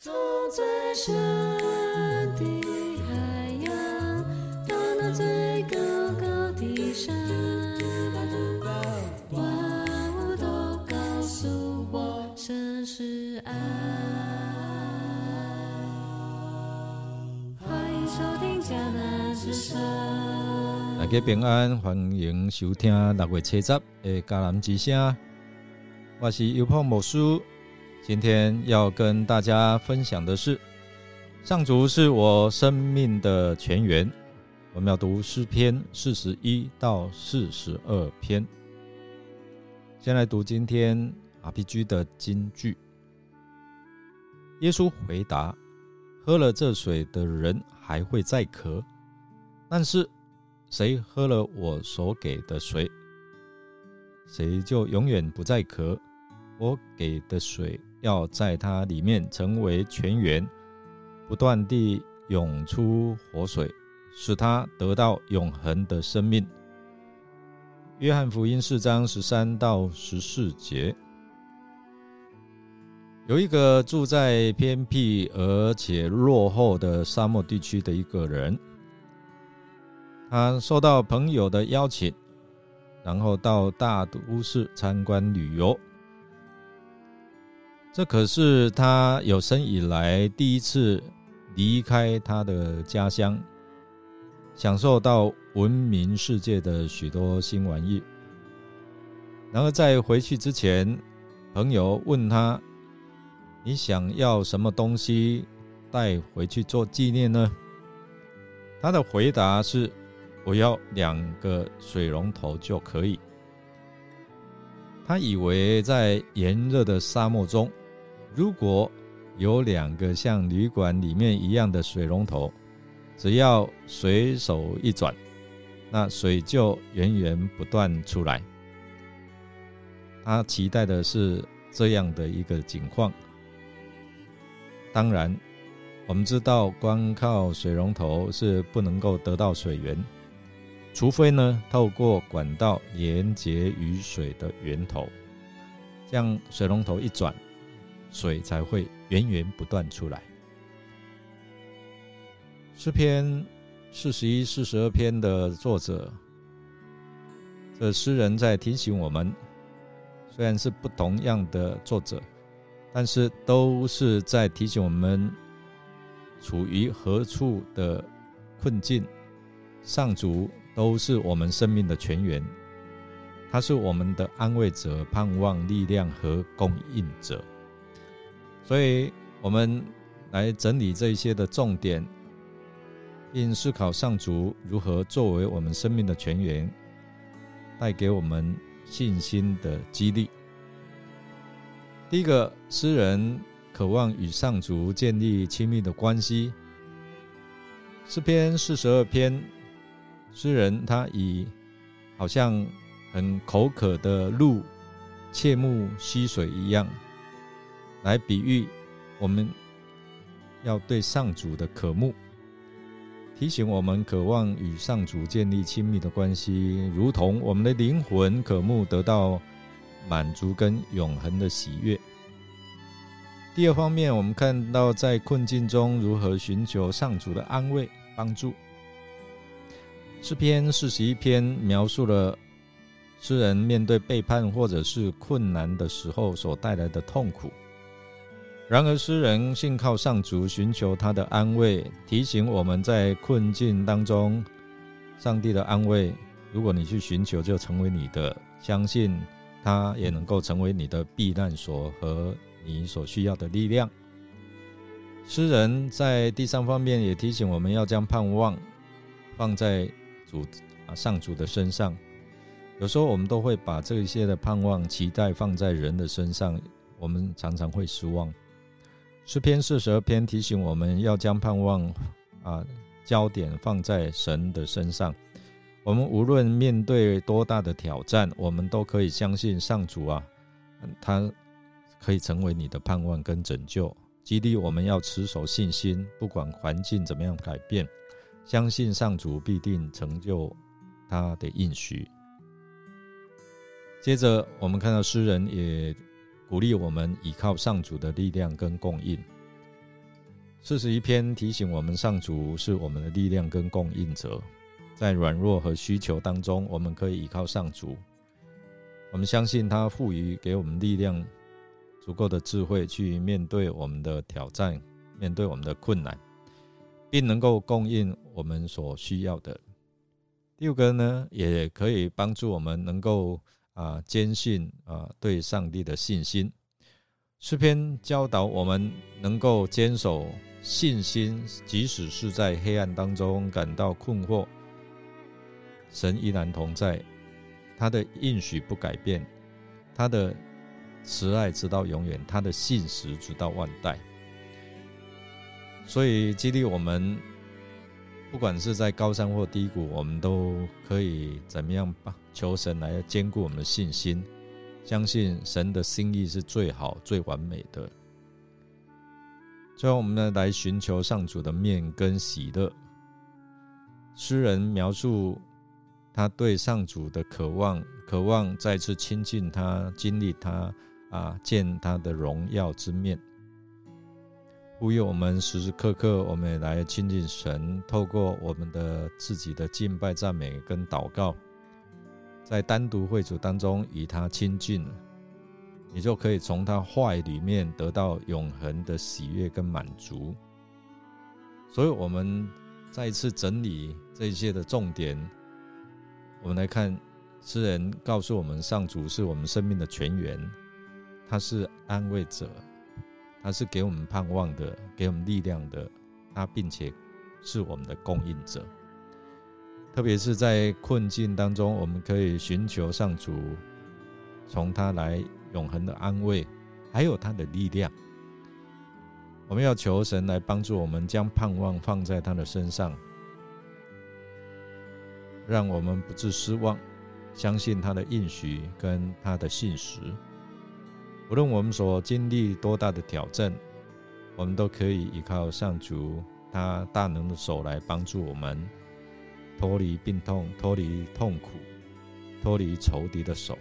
从最深的海洋，到那最高高的山，万物都告诉我，神是爱。欢迎收听迦南之声。大家平安，欢迎收听六月七十的迦南之声。我是优胖牧师，今天要跟大家分享的是，上主是我生命的泉源。我们要读诗篇四十一到四十二篇。先来读今天 RPG 的金句。耶稣回答：“喝了这水的人还会再渴，但是。”谁喝了我所给的水，谁就永远不再渴。我给的水要在它里面成为泉源，不断地涌出活水，使他得到永恒的生命。约翰福音四章十三到十四节，有一个住在偏僻而且落后的沙漠地区的一个人。他受到朋友的邀请，然后到大都市参观旅游。这可是他有生以来第一次离开他的家乡，享受到闻名世界的许多新玩意。然而在回去之前，朋友问他：“你想要什么东西带回去做纪念呢？”他的回答是。我要两个水龙头就可以。他以为在炎热的沙漠中，如果有两个像旅馆里面一样的水龙头，只要随手一转，那水就源源不断出来。他期待的是这样的一个景况。当然，我们知道光靠水龙头是不能够得到水源。除非呢，透过管道连接于水的源头，这样水龙头一转，水才会源源不断出来。诗篇四十一、四十二篇的作者，这诗人在提醒我们，虽然是不同样的作者，但是都是在提醒我们处于何处的困境，上主。都是我们生命的泉源，他是我们的安慰者、盼望、力量和供应者。所以，我们来整理这一些的重点，并思考上主如何作为我们生命的泉源，带给我们信心的激励。第一个，诗人渴望与上主建立亲密的关系。诗篇四十二篇。诗人他以好像很口渴的鹿切慕溪水一样，来比喻我们要对上主的渴慕，提醒我们渴望与上主建立亲密的关系，如同我们的灵魂渴慕得到满足跟永恒的喜悦。第二方面，我们看到在困境中如何寻求上主的安慰帮助。诗篇四十一篇描述了诗人面对背叛或者是困难的时候所带来的痛苦。然而，诗人信靠上主，寻求他的安慰，提醒我们在困境当中，上帝的安慰，如果你去寻求，就成为你的；相信他也能够成为你的避难所和你所需要的力量。诗人在第三方面也提醒我们要将盼望放在。主啊，上主的身上，有时候我们都会把这一些的盼望、期待放在人的身上，我们常常会失望。诗篇四十二篇提醒我们要将盼望啊焦点放在神的身上。我们无论面对多大的挑战，我们都可以相信上主啊，他可以成为你的盼望跟拯救，激励我们要持守信心，不管环境怎么样改变。相信上主必定成就他的应许。接着，我们看到诗人也鼓励我们依靠上主的力量跟供应。四十一篇提醒我们，上主是我们的力量跟供应者，在软弱和需求当中，我们可以依靠上主。我们相信他赋予给我们力量，足够的智慧去面对我们的挑战，面对我们的困难，并能够供应我们所需要的。第五个呢，也可以帮助我们能够啊坚信啊对上帝的信心。诗篇教导我们能够坚守。信心，即使是在黑暗当中感到困惑，神依然同在，他的应许不改变，他的慈爱直到永远，他的信实直到万代。所以激励我们，不管是在高山或低谷，我们都可以怎么样吧？求神来兼顾我们的信心，相信神的心意是最好、最完美的。最后，我们呢来寻求上主的面跟喜乐。诗人描述他对上主的渴望，渴望再次亲近他，经历他啊，见他的荣耀之面。呼吁我们时时刻刻，我们也来亲近神，透过我们的自己的敬拜、赞美跟祷告，在单独会主当中与他亲近。你就可以从他话语里面得到永恒的喜悦跟满足。所以，我们再一次整理这一些的重点，我们来看诗人告诉我们：上主是我们生命的泉源，他是安慰者，他是给我们盼望的，给我们力量的，他并且是我们的供应者。特别是在困境当中，我们可以寻求上主，从他来。永恒的安慰，还有他的力量。我们要求神来帮助我们，将盼望放在他的身上，让我们不致失望，相信他的应许跟他的信实。无论我们所经历多大的挑战，我们都可以依靠上主他大能的手来帮助我们，脱离病痛，脱离痛苦，脱离仇敌的手。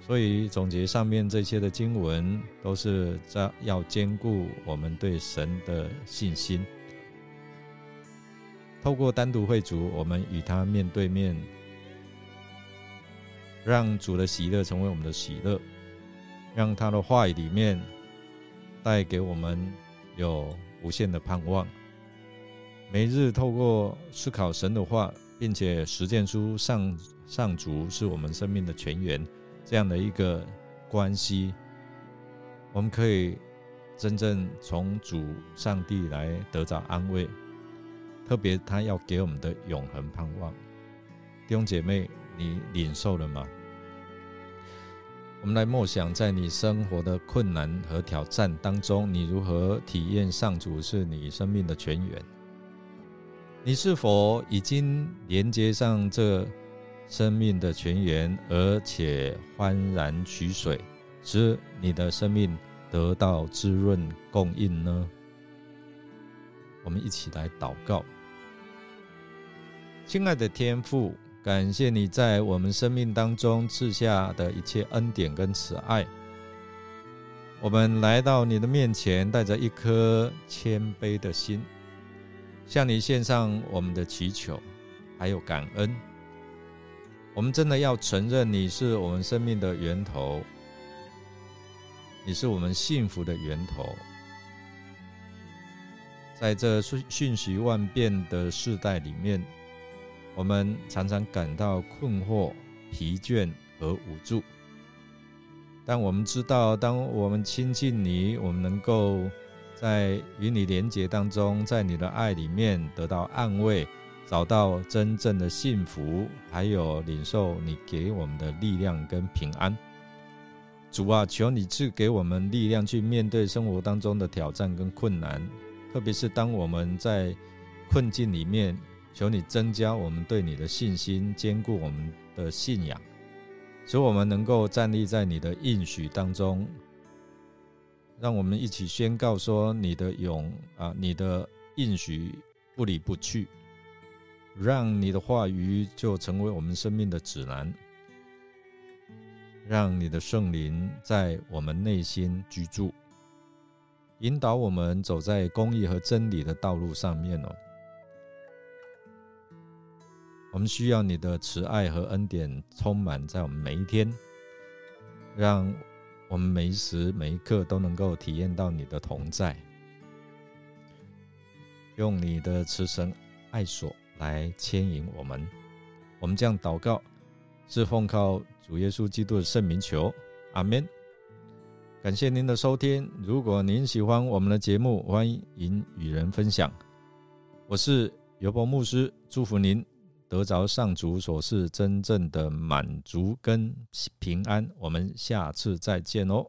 所以总结上面这些的经文，都是在要兼顾我们对神的信心。透过单独会主，我们与他面对面，让主的喜乐成为我们的喜乐，让他的话语里面带给我们有无限的盼望。每日透过思考神的话，并且实践出上上主是我们生命的泉源。这样的一个关系，我们可以真正从主上帝来得到安慰，特别他要给我们的永恒盼望。弟兄姐妹，你领受了吗？我们来默想，在你生活的困难和挑战当中，你如何体验上主是你生命的泉源？你是否已经连接上这？生命的泉源，而且欢然取水，使你的生命得到滋润供应呢？我们一起来祷告，亲爱的天父，感谢你在我们生命当中赐下的一切恩典跟慈爱。我们来到你的面前，带着一颗谦卑的心，向你献上我们的祈求，还有感恩。我们真的要承认你是我们生命的源头，你是我们幸福的源头。在这瞬瞬息万变的时代里面，我们常常感到困惑、疲倦和无助。但我们知道，当我们亲近你，我们能够在与你连结当中，在你的爱里面得到安慰。找到真正的幸福，还有领受你给我们的力量跟平安。主啊，求你赐给我们力量去面对生活当中的挑战跟困难，特别是当我们在困境里面，求你增加我们对你的信心，坚固我们的信仰，使我们能够站立在你的应许当中。让我们一起宣告说：你的永啊，你的应许不离不去。让你的话语就成为我们生命的指南，让你的圣灵在我们内心居住，引导我们走在公义和真理的道路上面哦。我们需要你的慈爱和恩典充满在我们每一天，让我们每一时每一刻都能够体验到你的同在。用你的慈神爱所来牵引我们。我们这样祷告，是奉靠主耶稣基督的圣名求，阿门。感谢您的收听。如果您喜欢我们的节目，欢迎与人分享。我是尤伯牧师，祝福您得着上主所示真正的满足跟平安。我们下次再见哦。